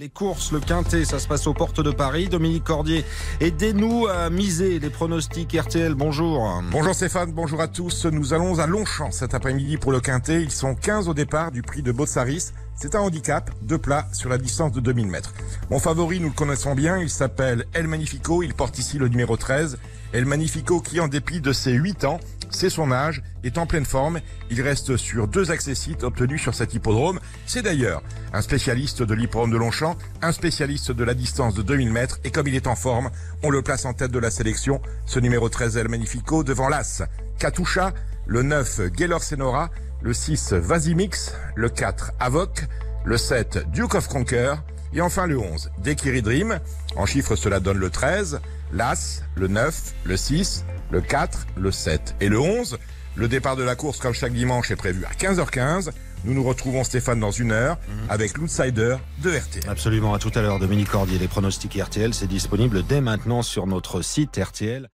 Les courses, le quintet, ça se passe aux portes de Paris. Dominique Cordier, aidez-nous à miser les pronostics RTL. Bonjour. Bonjour Stéphane, bonjour à tous. Nous allons à Longchamp cet après-midi pour le quintet. Ils sont 15 au départ du prix de Botsaris. C'est un handicap, deux plats sur la distance de 2000 mètres. Mon favori, nous le connaissons bien, il s'appelle El Magnifico. Il porte ici le numéro 13. El Magnifico qui, en dépit de ses 8 ans, c'est son âge, est en pleine forme. Il reste sur deux accessites obtenus sur cet hippodrome. C'est d'ailleurs un spécialiste de l'hippodrome de Longchamp, un spécialiste de la distance de 2000 mètres. Et comme il est en forme, on le place en tête de la sélection. Ce numéro 13 El Magnifico devant l'As. Katusha, le 9 Gaylor Senora, le 6 Vasimix, le 4 Avoc, le 7 Duke of Conquer et enfin le 11 Dekiri Dream. En chiffres, cela donne le 13, l'As, le 9, le 6, le 4, le 7 et le 11. Le départ de la course, comme chaque dimanche, est prévu à 15h15. Nous nous retrouvons, Stéphane, dans une heure avec l'outsider de RTL. Absolument, à tout à l'heure, Dominique Cordier. Les pronostics RTL, c'est disponible dès maintenant sur notre site RTL.